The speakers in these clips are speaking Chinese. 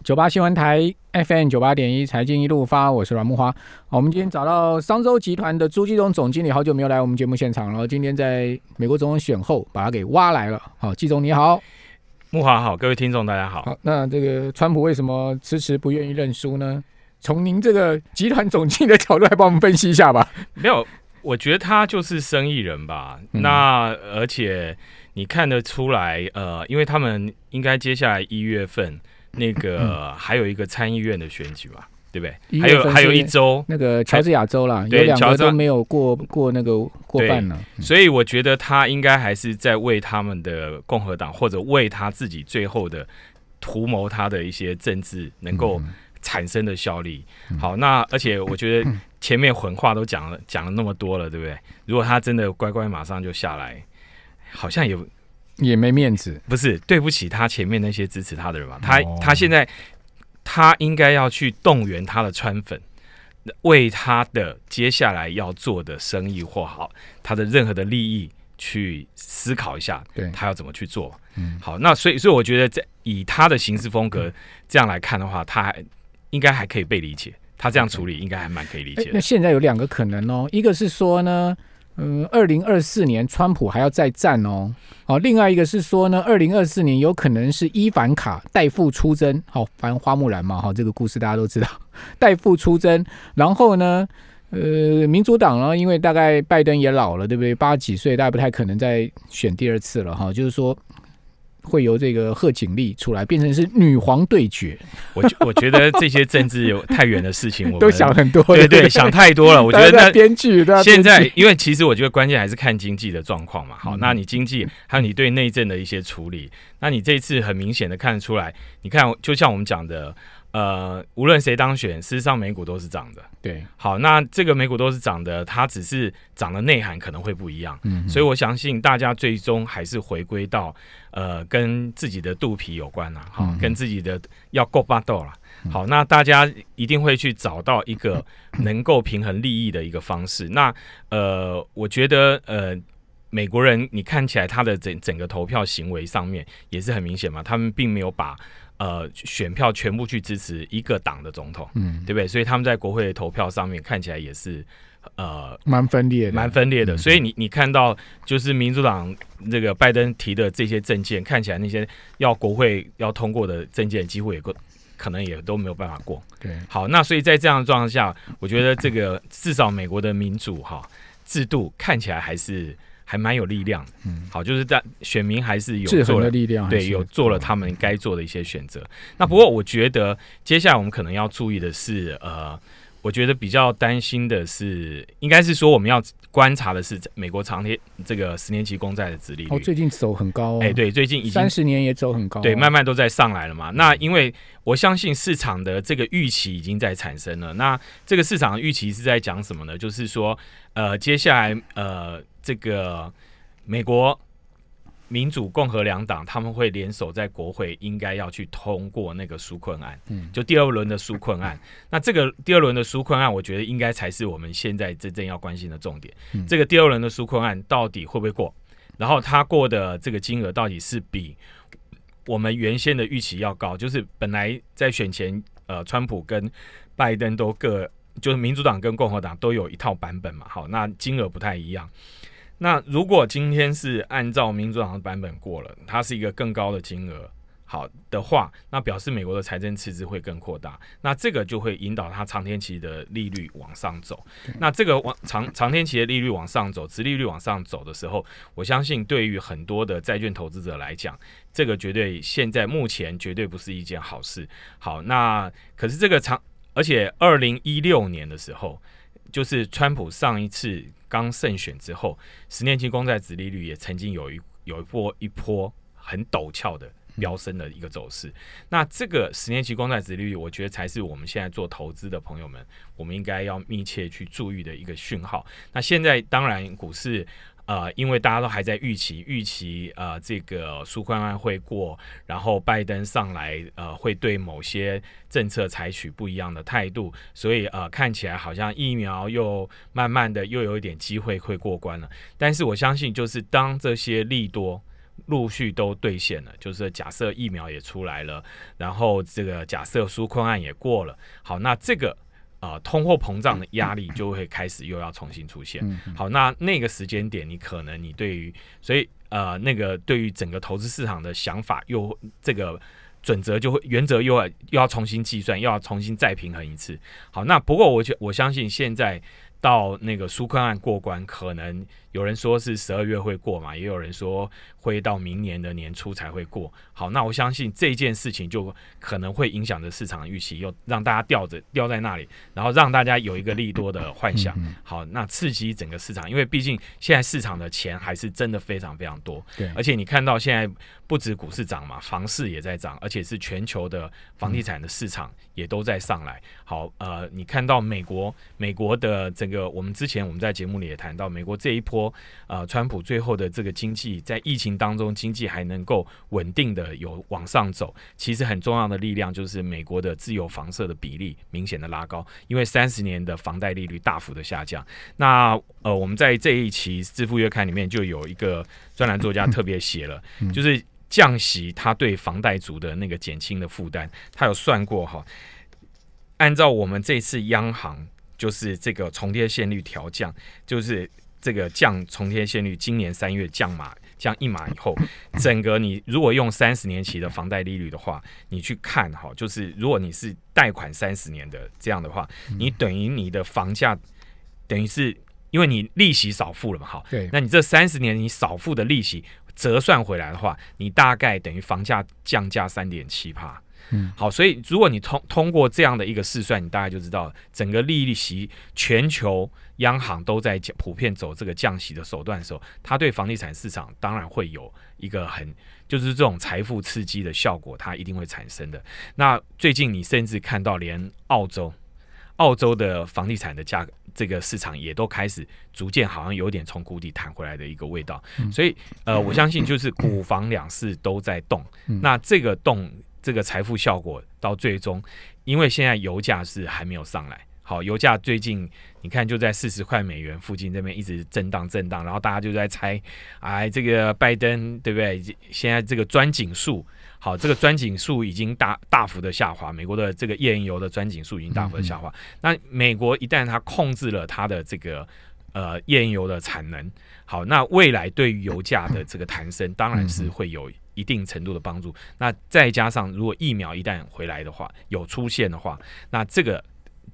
九八新闻台 FM 九八点一财经一路发，我是阮木花。好，我们今天找到商周集团的朱继忠总经理，好久没有来我们节目现场了。今天在美国总统选后，把他给挖来了。好，季总你好，木华好，各位听众大家好。好，那这个川普为什么迟迟不愿意认输呢？从您这个集团总经理的角度来帮我们分析一下吧。没有，我觉得他就是生意人吧。那而且你看得出来，呃，因为他们应该接下来一月份。那个还有一个参议院的选举嘛，对不对？还有还有一周，那个乔治亚州啦，有两个都没有过过那个过半呢。所以我觉得他应该还是在为他们的共和党或者为他自己最后的图谋他的一些政治能够产生的效力。好，那而且我觉得前面混话都讲了讲了那么多了，对不对？如果他真的乖乖马上就下来，好像也。也没面子，不是对不起他前面那些支持他的人嘛？他他现在他应该要去动员他的川粉，为他的接下来要做的生意或好他的任何的利益去思考一下，对他要怎么去做。嗯，好，那所以所以我觉得在以他的行事风格这样来看的话，他还应该还可以被理解。他这样处理应该还蛮可以理解。那现在有两个可能哦，一个是说呢。嗯，二零二四年川普还要再战哦。好，另外一个是说呢，二零二四年有可能是伊凡卡代父出征。好，反正花木兰嘛，哈，这个故事大家都知道，代父出征。然后呢，呃，民主党呢，因为大概拜登也老了，对不对？八十几岁，大家不太可能再选第二次了，哈。就是说。会由这个贺锦丽出来，变成是女皇对决。我我觉得这些政治有太远的事情，我都想很多。对对，想太多了。我觉得那编剧现在，因为其实我觉得关键还是看经济的状况嘛。好，那你经济还有你对内政的一些处理，那你这次很明显的看得出来。你看，就像我们讲的。呃，无论谁当选，事实上美股都是涨的。对，好，那这个美股都是涨的，它只是涨的内涵可能会不一样。嗯，所以我相信大家最终还是回归到呃，跟自己的肚皮有关啊，好，跟自己的要够巴豆了。好，那大家一定会去找到一个能够平衡利益的一个方式。那呃，我觉得呃，美国人你看起来他的整整个投票行为上面也是很明显嘛，他们并没有把。呃，选票全部去支持一个党的总统，嗯，对不对？所以他们在国会的投票上面看起来也是呃蛮分裂，蛮分裂的。所以你你看到就是民主党这个拜登提的这些政件，看起来那些要国会要通过的政件，几乎也过可能也都没有办法过。对，好，那所以在这样的状况下，我觉得这个至少美国的民主哈制度看起来还是。还蛮有力量，嗯，好，就是在选民还是有做了力量，对，有做了他们该做的一些选择。那不过我觉得接下来我们可能要注意的是，呃，我觉得比较担心的是，应该是说我们要观察的是美国长天这个十年期公债的殖利率，哦，最近走很高，哎，对，最近已经三十年也走很高，对，慢慢都在上来了嘛。那因为我相信市场的这个预期已经在产生了。那这个市场的预期是在讲什么呢？就是说，呃，接下来，呃。这个美国民主共和两党他们会联手在国会，应该要去通过那个纾困案，嗯，就第二轮的纾困案。那这个第二轮的纾困案，我觉得应该才是我们现在真正要关心的重点。这个第二轮的纾困案到底会不会过？然后他过的这个金额到底是比我们原先的预期要高？就是本来在选前，呃，川普跟拜登都各就是民主党跟共和党都有一套版本嘛，好，那金额不太一样。那如果今天是按照民主党的版本过了，它是一个更高的金额，好的话，那表示美国的财政赤字会更扩大，那这个就会引导它长天期的利率往上走。那这个往长长天期的利率往上走，殖利率往上走的时候，我相信对于很多的债券投资者来讲，这个绝对现在目前绝对不是一件好事。好，那可是这个长，而且二零一六年的时候，就是川普上一次。刚胜选之后，十年期公债殖利率也曾经有一有一波一波很陡峭的飙升的一个走势。那这个十年期公债殖利率，我觉得才是我们现在做投资的朋友们，我们应该要密切去注意的一个讯号。那现在当然股市。呃，因为大家都还在预期，预期呃这个纾困案会过，然后拜登上来，呃会对某些政策采取不一样的态度，所以呃看起来好像疫苗又慢慢的又有一点机会会过关了。但是我相信，就是当这些利多陆续都兑现了，就是假设疫苗也出来了，然后这个假设纾困案也过了，好，那这个呃通货膨胀的压力就会开始又要重新出现。好，那那个时间点，你可能你对于所以呃那个对于整个投资市场的想法又这个准则就会原则又要又要重新计算，又要重新再平衡一次。好，那不过我我相信现在到那个纾困案过关，可能。有人说是十二月会过嘛，也有人说会到明年的年初才会过。好，那我相信这件事情就可能会影响着市场预期，又让大家吊着吊在那里，然后让大家有一个利多的幻想。好，那刺激整个市场，因为毕竟现在市场的钱还是真的非常非常多。对，而且你看到现在不止股市涨嘛，房市也在涨，而且是全球的房地产的市场也都在上来。好，呃，你看到美国美国的整个，我们之前我们在节目里也谈到，美国这一波。呃，川普最后的这个经济在疫情当中，经济还能够稳定的有往上走，其实很重要的力量就是美国的自由房社的比例明显的拉高，因为三十年的房贷利率大幅的下降。那呃，我们在这一期《致富月刊》里面就有一个专栏作家特别写了，就是降息它对房贷族的那个减轻的负担，他有算过哈，按照我们这次央行就是这个重贴现率调降，就是。这个降重贴现率，今年三月降码降一码以后，整个你如果用三十年期的房贷利率的话，你去看哈，就是如果你是贷款三十年的这样的话，你等于你的房价等于是因为你利息少付了嘛，哈，对，那你这三十年你少付的利息折算回来的话，你大概等于房价降价三点七帕。嗯，好，所以如果你通通过这样的一个试算，你大概就知道整个利率息全球央行都在普遍走这个降息的手段的时候，它对房地产市场当然会有一个很就是这种财富刺激的效果，它一定会产生的。那最近你甚至看到连澳洲，澳洲的房地产的价格这个市场也都开始逐渐好像有点从谷底弹回来的一个味道。所以呃，我相信就是股房两市都在动，那这个动。这个财富效果到最终，因为现在油价是还没有上来，好，油价最近你看就在四十块美元附近这边一直震荡震荡，然后大家就在猜，哎，这个拜登对不对？现在这个钻井数，好，这个钻井数已经大大幅的下滑，美国的这个页岩油的钻井数已经大幅的下滑。那美国一旦它控制了它的这个呃页岩油的产能，好，那未来对于油价的这个弹升，当然是会有。一定程度的帮助，那再加上如果疫苗一旦回来的话，有出现的话，那这个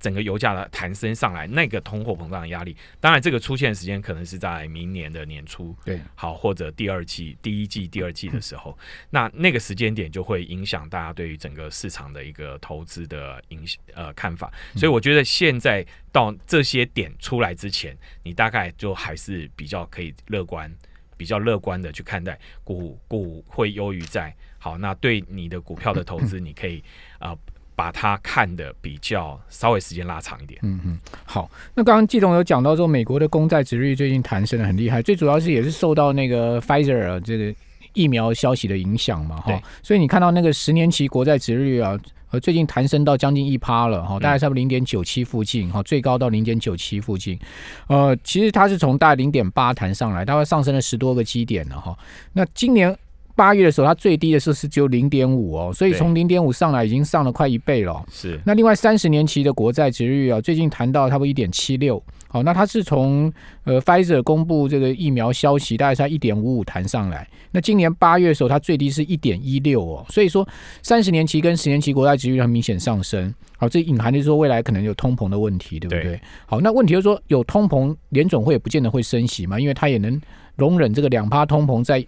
整个油价的弹升上来，那个通货膨胀的压力，当然这个出现时间可能是在明年的年初，对，好或者第二季、第一季、第二季的时候，那那个时间点就会影响大家对于整个市场的一个投资的影响呃看法，所以我觉得现在到这些点出来之前，你大概就还是比较可以乐观。比较乐观的去看待股股会优于债，好，那对你的股票的投资，你可以啊把它看的比较稍微时间拉长一点。嗯嗯，好，那刚刚季总有讲到说，美国的公债值率最近弹升的很厉害，最主要是也是受到那个 Pfizer 这个疫苗消息的影响嘛，哈，所以你看到那个十年期国债值率啊。呃，最近弹升到将近一趴了哈，大概差不多零点九七附近哈，最高到零点九七附近。呃，其实它是从大概零点八弹上来，大概上升了十多个基点了哈。那今年八月的时候，它最低的时候是只有零点五哦，所以从零点五上来已经上了快一倍了。是。那另外三十年期的国债值率啊，最近谈到差不多一点七六。好，那它是从呃，Pfizer 公布这个疫苗消息，大概在一点五五弹上来。那今年八月的时候，它最低是一点一六哦，所以说三十年期跟十年期国债值率很明显上升。好，这隐含就是说未来可能有通膨的问题，对不对？好，那问题就是说有通膨，联总会也不见得会升息嘛，因为它也能容忍这个两趴通膨在。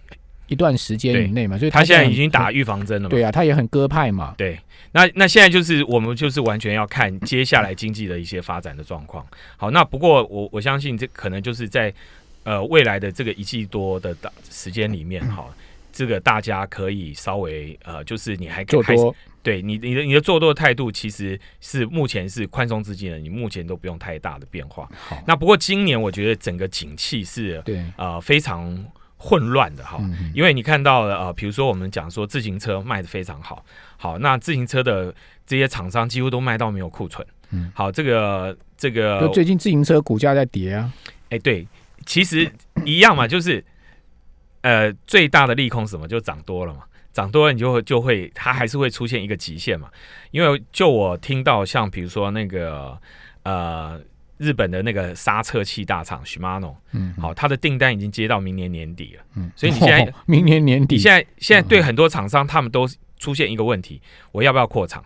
一段时间以内嘛，所以他现在已经打预防针了嘛。对啊，他也很鸽派嘛。对，那那现在就是我们就是完全要看接下来经济的一些发展的状况。好，那不过我我相信这可能就是在呃未来的这个一季多的时间里面，哈，这个大家可以稍微呃，就是你还做多，对你你的你的做多态度其实是目前是宽松资金的，你目前都不用太大的变化。好，那不过今年我觉得整个景气是对呃非常。混乱的哈，因为你看到了呃，比如说我们讲说自行车卖的非常好，好，那自行车的这些厂商几乎都卖到没有库存，嗯，好，这个这个最近自行车股价在跌啊，哎，对，其实一样嘛，就是呃最大的利空是什么？就涨多了嘛，涨多了你就会就会它还是会出现一个极限嘛。因为就我听到像比如说那个呃日本的那个刹车器大厂 Shimano，嗯，好，它的订单已经接到明年年底了。嗯，所以你现在哦明年年底，你现在现在对很多厂商，他们都出现一个问题：我要不要扩厂？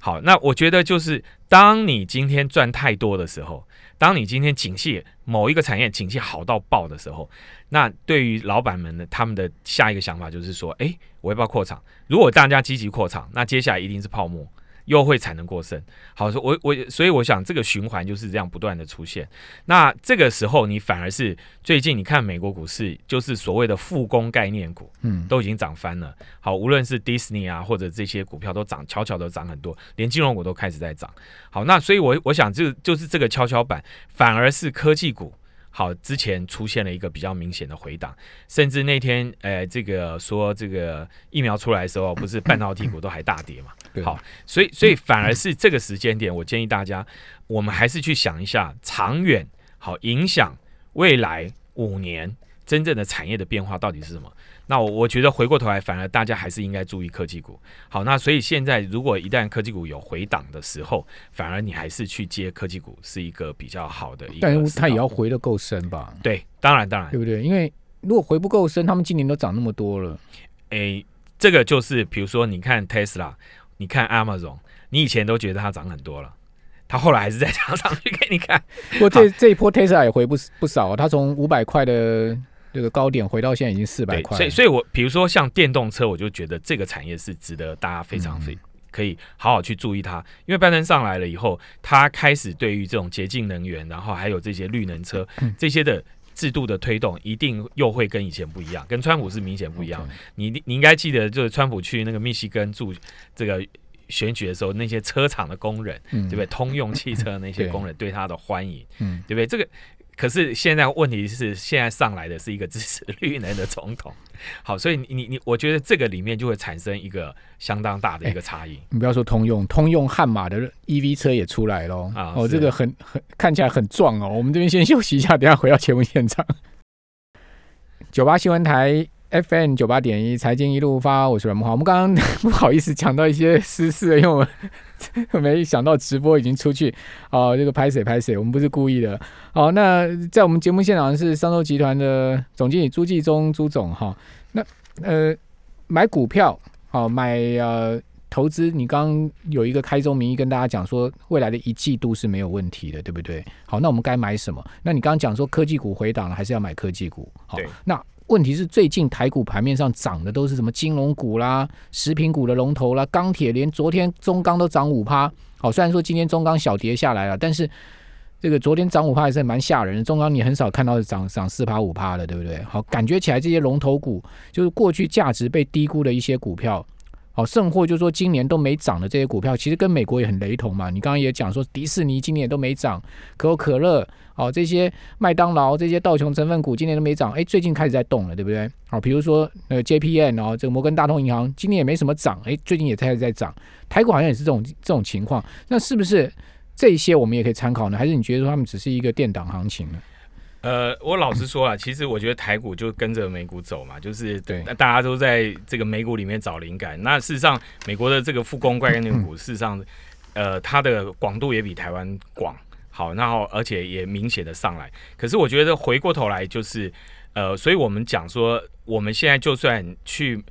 好，那我觉得就是当你今天赚太多的时候，当你今天景气某一个产业景气好到爆的时候，那对于老板们呢，他们的下一个想法就是说：诶，我要不要扩厂？如果大家积极扩厂，那接下来一定是泡沫。又会产能过剩，好，说我我所以我想这个循环就是这样不断的出现。那这个时候你反而是最近你看美国股市，就是所谓的复工概念股，嗯，都已经涨翻了。好，无论是 Disney 啊，或者这些股票都涨，悄悄的涨很多，连金融股都开始在涨。好，那所以我我想就就是这个跷跷板，反而是科技股。好，之前出现了一个比较明显的回档，甚至那天，呃，这个说这个疫苗出来的时候，不是半导体股都还大跌嘛？对好，所以所以反而是这个时间点，我建议大家，我们还是去想一下长远，好影响未来五年真正的产业的变化到底是什么。那我我觉得回过头来，反而大家还是应该注意科技股。好，那所以现在如果一旦科技股有回档的时候，反而你还是去接科技股是一个比较好的一个。但是它也要回的够深吧？对，当然当然对，不对？因为如果回不够深，他们今年都涨那么多了，诶，这个就是比如说你看 Tesla，你看 Amazon，你以前都觉得它涨很多了。它后来还是在 涨上去给你看，不过这这一波 Tesla 也回不不少、哦，它从五百块的这个高点回到现在已经四百对，块，所以所以我比如说像电动车，我就觉得这个产业是值得大家非常非可以好好去注意它，因为拜登上来了以后，他开始对于这种洁净能源，然后还有这些绿能车这些的制度的推动，一定又会跟以前不一样，跟川普是明显不一样。你你应该记得，就是川普去那个密西根住这个选举的时候，那些车厂的工人，嗯。对不对？通用汽车那些工人对他的欢迎，嗯，对不对？这个可是现在问题是，现在上来的是一个支持绿能的总统，好，所以你你你，我觉得这个里面就会产生一个相当大的一个差异。你不要说通用，通用悍马的 EV 车也出来喽。哦，这个很很看起来很壮哦。我们这边先休息一下，等下回到节目现场。九八新闻台 FM 九八点一财经一路发，我是阮木华。我们刚刚 不好意思讲到一些私事，因为我 没想到直播已经出去哦，这个拍谁拍谁，我们不是故意的。好，那在我们节目现场是商州集团的总经理朱继忠朱总哈。那呃，买股票好买呃。投资，你刚刚有一个开宗明义跟大家讲说，未来的一季度是没有问题的，对不对？好，那我们该买什么？那你刚刚讲说科技股回档了，还是要买科技股？好对，那问题是最近台股盘面上涨的都是什么金融股啦、食品股的龙头啦、钢铁，连昨天中钢都涨五趴。好，虽然说今天中钢小跌下来了，但是这个昨天涨五趴还是蛮吓人的。中钢你很少看到涨涨四趴五趴的，对不对？好，感觉起来这些龙头股就是过去价值被低估的一些股票。好，甚或就是说今年都没涨的这些股票，其实跟美国也很雷同嘛。你刚刚也讲说，迪士尼今年都没涨，可口可乐，哦，这些麦当劳这些道琼成分股今年都没涨，哎，最近开始在动了，对不对？好，比如说呃 JPN 哦，这个摩根大通银行今年也没什么涨，哎，最近也开始在涨。台股好像也是这种这种情况，那是不是这些我们也可以参考呢？还是你觉得说他们只是一个电档行情呢？呃，我老实说啊，其实我觉得台股就跟着美股走嘛，就是对大家都在这个美股里面找灵感。那事实上，美国的这个复工概念股，事实上，呃，它的广度也比台湾广。好，然后而且也明显的上来。可是我觉得回过头来就是，呃，所以我们讲说，我们现在就算去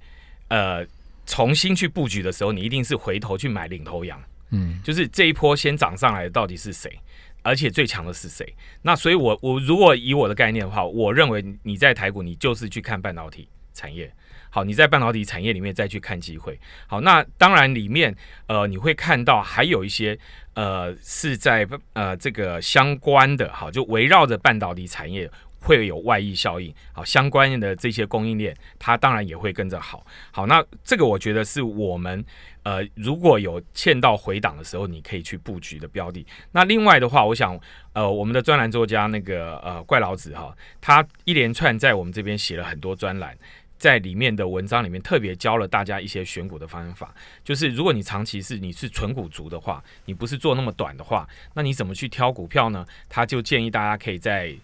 呃重新去布局的时候，你一定是回头去买领头羊。嗯，就是这一波先涨上来的到底是谁，而且最强的是谁？那所以我，我如果以我的概念的话，我认为你在台股，你就是去看半导体产业。好，你在半导体产业里面再去看机会。好，那当然里面呃你会看到还有一些呃是在呃这个相关的，好，就围绕着半导体产业。会有外溢效应，好，相关的这些供应链，它当然也会跟着好。好，那这个我觉得是我们呃，如果有欠到回档的时候，你可以去布局的标的。那另外的话，我想呃，我们的专栏作家那个呃怪老子哈，他一连串在我们这边写了很多专栏。在里面的文章里面特别教了大家一些选股的方法，就是如果你长期是你是纯股族的话，你不是做那么短的话，那你怎么去挑股票呢？他就建议大家可以在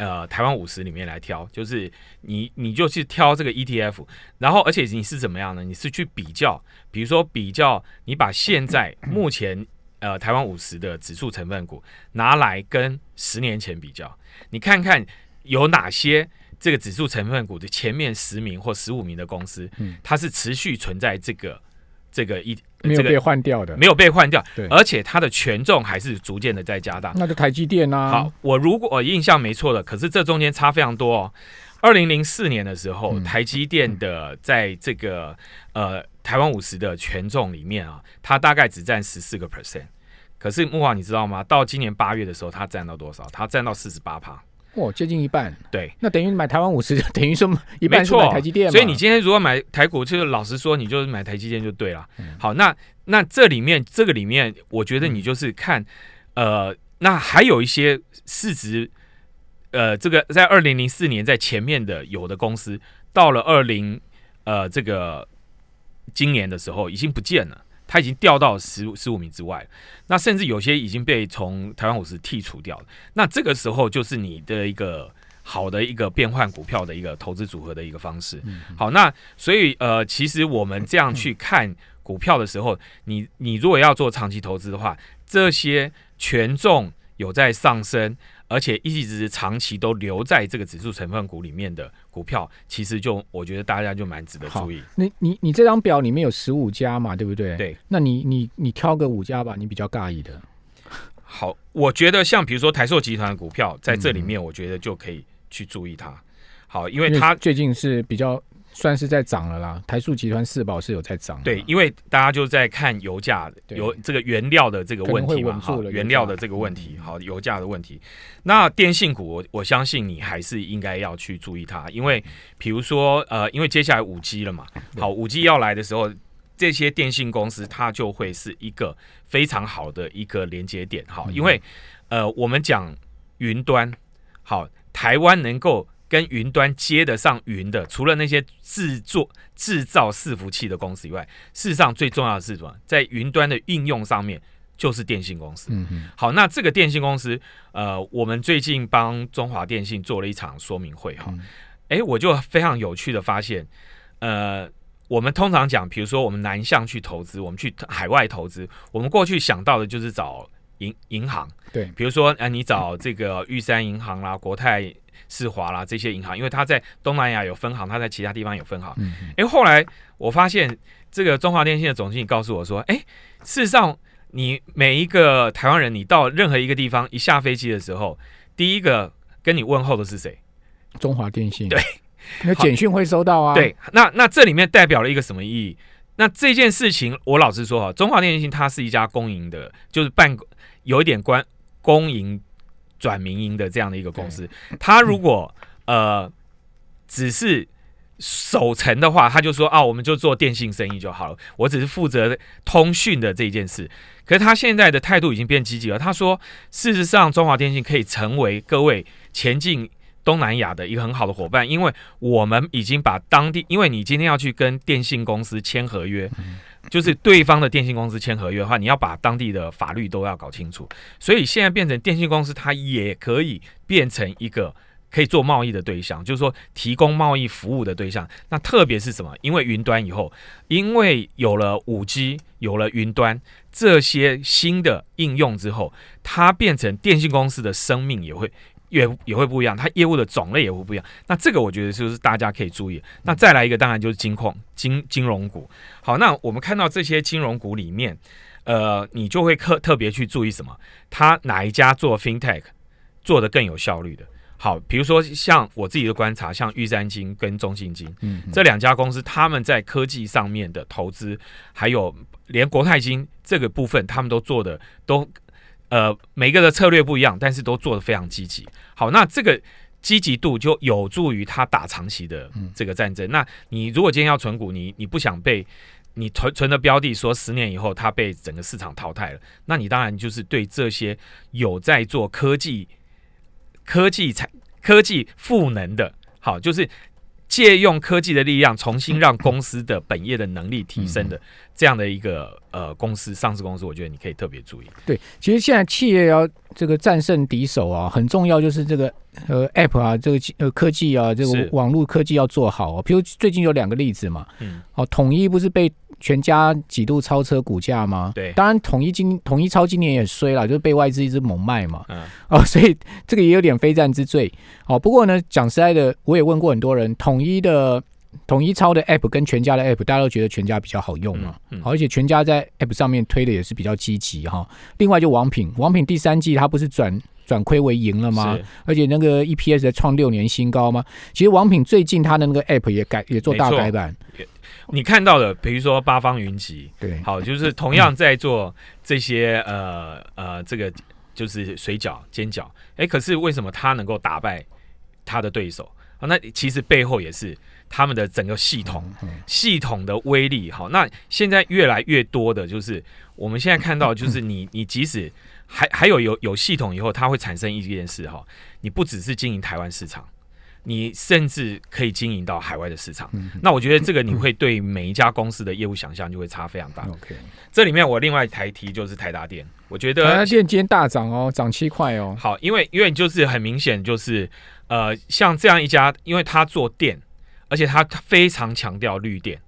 呃台湾五十里面来挑，就是你你就去挑这个 ETF，然后而且你是怎么样呢？你是去比较，比如说比较你把现在目前呃台湾五十的指数成分股拿来跟十年前比较，你看看有哪些这个指数成分股的前面十名或十五名的公司，嗯它是持续存在这个这个一这个没有被换掉的，没有被换掉对，而且它的权重还是逐渐的在加大。那就台积电啊。好，，我如果我印象没错的，可是这中间差非常多哦。二零零四年的时候，嗯台积电的在这个呃台湾五十的权重里面啊，它大概只占十四个 percent。可是木华，你知道吗？到今年八月的时候，它占到多少？它占到四十八趴。哇，接近一半。对，那等于买台湾五十，等于说一半是买台积电嘛。所以你今天如果买台股，就是老实说，你就是买台积电就对了。嗯好，那那这里面这个里面，我觉得你就是看，呃，那还有一些市值，呃，这个在二零零四年在前面的有的公司，到了二零呃这个今年的时候已经不见了。它已经掉到十十五名之外了，那甚至有些已经被从台湾五十剔除掉了。那这个时候就是你的一个好的一个变换股票的一个投资组合的一个方式。好，那所以呃，其实我们这样去看股票的时候，你你如果要做长期投资的话，这些权重有在上升，而且一直长期都留在这个指数成分股里面的股票，其实就我觉得大家就蛮值得注意。你你你这张表里面有十五家嘛，对不对？对。那你你你挑个五家吧，你比较尬意的。好，我觉得像比如说台塑集团的股票，在这里面，我觉得就可以去注意它。好，因为它最近是比较算是在涨了啦，台塑集团四宝是有在涨。对，因为大家就在看油价、对油这个原料的这个问题嘛，可能会稳住好，了原料的这个问题，嗯好，油价的问题。那电信股，我我相信你还是应该要去注意它，因为比如说呃，因为接下来五 G 了嘛，好，五 G 要来的时候。这些电信公司，它就会是一个非常好的一个连接点，好，因为呃，我们讲云端，好，台湾能够跟云端接得上云的，除了那些制作制造伺服器的公司以外，事实上最重要的是什么？在云端的应用上面，就是电信公司。嗯嗯，好，那这个电信公司，呃，我们最近帮中华电信做了一场说明会，哈嗯，诶，我就非常有趣的发现，呃。我们通常讲，比如说我们南向去投资，我们去海外投资，我们过去想到的就是找银银行，对，比如说，呃，你找这个玉山银行啦、国泰世华啦这些银行，因为它在东南亚有分行，它在其他地方有分行。嗯嗯诶，后来我发现这个中华电信的总经理告诉我说，哎，事实上，你每一个台湾人，你到任何一个地方一下飞机的时候，第一个跟你问候的是谁？中华电信对，那简讯会收到啊。对，那那这里面代表了一个什么意义？那这件事情，我老实说啊，中华电信它是一家公营的，就是办有一点关公营转民营的这样的一个公司。他如果呃只是守城的话，他就说啊，我们就做电信生意就好了，我只是负责通讯的这一件事。可是他现在的态度已经变积极了，他说，事实上中华电信可以成为各位前进。东南亚的一个很好的伙伴，因为我们已经把当地，因为你今天要去跟电信公司签合约，就是对方的电信公司签合约的话，你要把当地的法律都要搞清楚。所以现在变成电信公司，它也可以变成一个可以做贸易的对象，就是说提供贸易服务的对象。那特别是什么？因为云端以后，因为有了五 G，有了云端这些新的应用之后，它变成电信公司的生命也会。也也会不一样，它业务的种类也会不一样。那这个我觉得就是大家可以注意。那再来一个，当然就是金矿、金金融股。好，那我们看到这些金融股里面，呃，你就会特特别去注意什么？它哪一家做 FinTech 做的更有效率的？好，比如说像我自己的观察，像玉山金跟中信金嗯，这两家公司，他们在科技上面的投资，还有连国泰金这个部分，他们都做的都。呃，每个的策略不一样，但是都做的非常积极。好，那这个积极度就有助于他打长期的这个战争。那你如果今天要存股，你你不想被你存存的标的说十年以后它被整个市场淘汰了，那你当然就是对这些有在做科技、科技产、科技赋能的，好，就是借用科技的力量，重新让公司的本业的能力提升的这样的一个呃公司上市公司，我觉得你可以特别注意。对，其实现在企业要这个战胜敌手啊，很重要就是这个呃 App 啊，这个呃科技啊，这个网络科技要做好、哦。比如最近有两个例子嘛，嗯，哦，统一不是被全家几度超车股价吗？对当然统一今统一超今年也衰了，就是被外资一直猛卖嘛。嗯，哦，所以这个也有点非战之罪。哦，不过呢，讲实在的，我也问过很多人，统一的统一超的 App 跟全家的 App，大家都觉得全家比较好用嘛。嗯嗯好而且全家在 App 上面推的也是比较积极哈。另外就王品，王品第三季它不是转转亏为盈了吗是？而且那个 EPS 在创六年新高吗？其实王品最近它的那个 App 也改也做大改版，你看到的，比如说八方云集，对，好，就是同样在做这些呃呃这个就是水饺煎饺，哎，可是为什么他能够打败他的对手啊？那其实背后也是他们的整个系统。嗯系统的威力，好，那现在越来越多的就是我们现在看到，就是你你即使还还有有有系统以后，它会产生一件事哈，你不只是经营台湾市场，你甚至可以经营到海外的市场。嗯那我觉得这个你会对每一家公司的业务想象就会差非常大。OK，这里面我另外台提就是台达电，我觉台达得电今天大涨哦，涨七块哦。好，因为因为就是很明显就是呃，像这样一家，因为它做电，而且它非常强调绿电。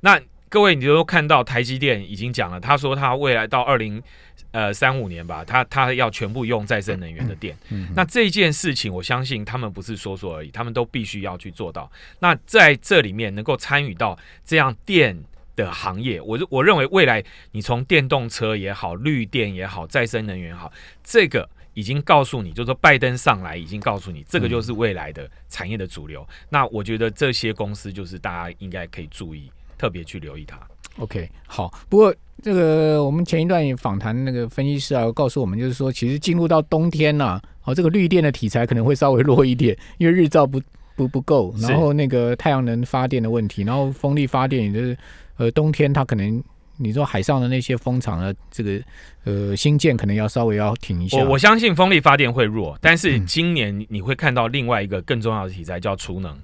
那各位，你都看到台积电已经讲了，他说他未来到二零呃三五年吧，他他要全部用再生能源的电。嗯那这件事情，我相信他们不是说说而已，他们都必须要去做到。那在这里面能够参与到这样电的行业，我我认为未来你从电动车也好、绿电也好、再生能源也好，这个已经告诉你，就是说拜登上来已经告诉你，这个就是未来的产业的主流。那我觉得这些公司就是大家应该可以注意，特别去留意它。OK，好。不过这个我们前一段也访谈那个分析师啊，告诉我们就是说，其实进入到冬天呐、好、这个绿电的题材可能会稍微弱一点，因为日照不不不够，然后那个太阳能发电的问题，然后风力发电也就是呃冬天它可能。你说海上的那些风场的这个呃新建可能要稍微要停一下，我我相信风力发电会弱，但是嗯今年你会看到另外一个更重要的题材叫储能，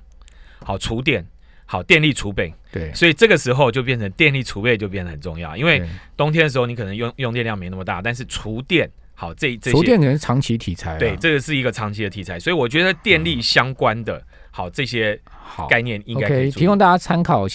好储电，好电力储备，对，所以这个时候就变成电力储备就变得很重要，因为冬天的时候你可能用用电量没那么大，但是厨电好这这些厨电可能是长期题材啊，对这个是一个长期的题材，所以我觉得电力相关的好这些好。概念应该可以提供大家参考，谢谢。